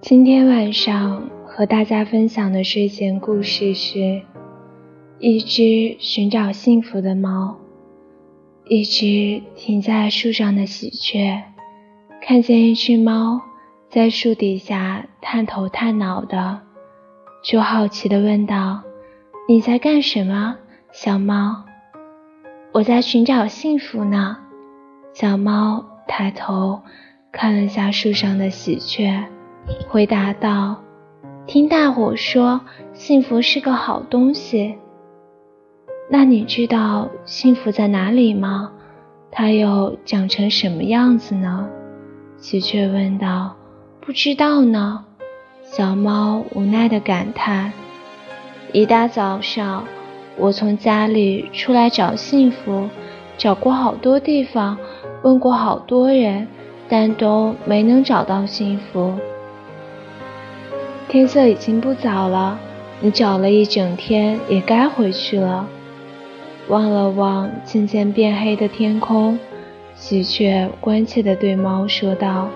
今天晚上和大家分享的睡前故事是：一只寻找幸福的猫。一只停在树上的喜鹊，看见一只猫在树底下探头探脑的，就好奇地问道：“你在干什么，小猫？”“我在寻找幸福呢。”小猫抬头看了下树上的喜鹊，回答道：“听大伙说，幸福是个好东西。”那你知道幸福在哪里吗？它又长成什么样子呢？喜鹊问道。不知道呢。小猫无奈地感叹。一大早上，我从家里出来找幸福，找过好多地方，问过好多人，但都没能找到幸福。天色已经不早了，你找了一整天，也该回去了。望了望渐渐变黑的天空，喜鹊关切地对猫说道：“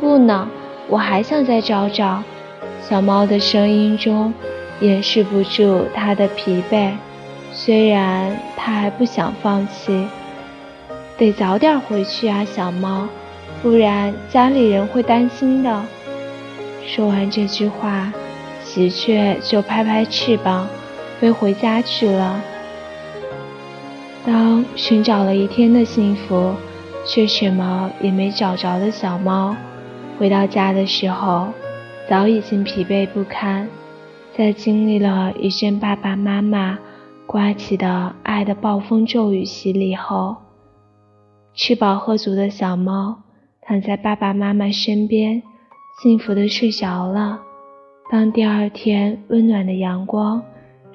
不呢，我还想再找找。”小猫的声音中掩饰不住它的疲惫，虽然它还不想放弃。得早点回去啊，小猫，不然家里人会担心的。说完这句话，喜鹊就拍拍翅膀，飞回家去了。当寻找了一天的幸福，却什么也没找着的小猫，回到家的时候，早已经疲惫不堪。在经历了一阵爸爸妈妈刮起的爱的暴风骤雨洗礼后，吃饱喝足的小猫躺在爸爸妈妈身边，幸福的睡着了。当第二天温暖的阳光，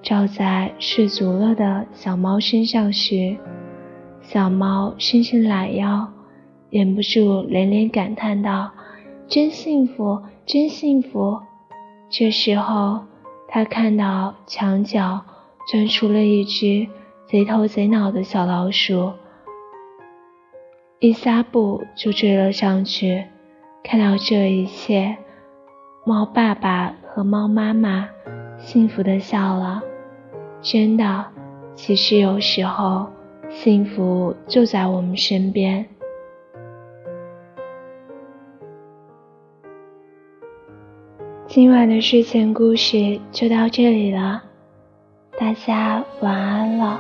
照在睡足了的小猫身上时，小猫伸伸懒腰，忍不住连连感叹道：“真幸福，真幸福！”这时候，它看到墙角钻出了一只贼头贼脑的小老鼠，一撒步就追了上去。看到这一切，猫爸爸和猫妈妈幸福的笑了。真的，其实有时候幸福就在我们身边。今晚的睡前故事就到这里了，大家晚安了。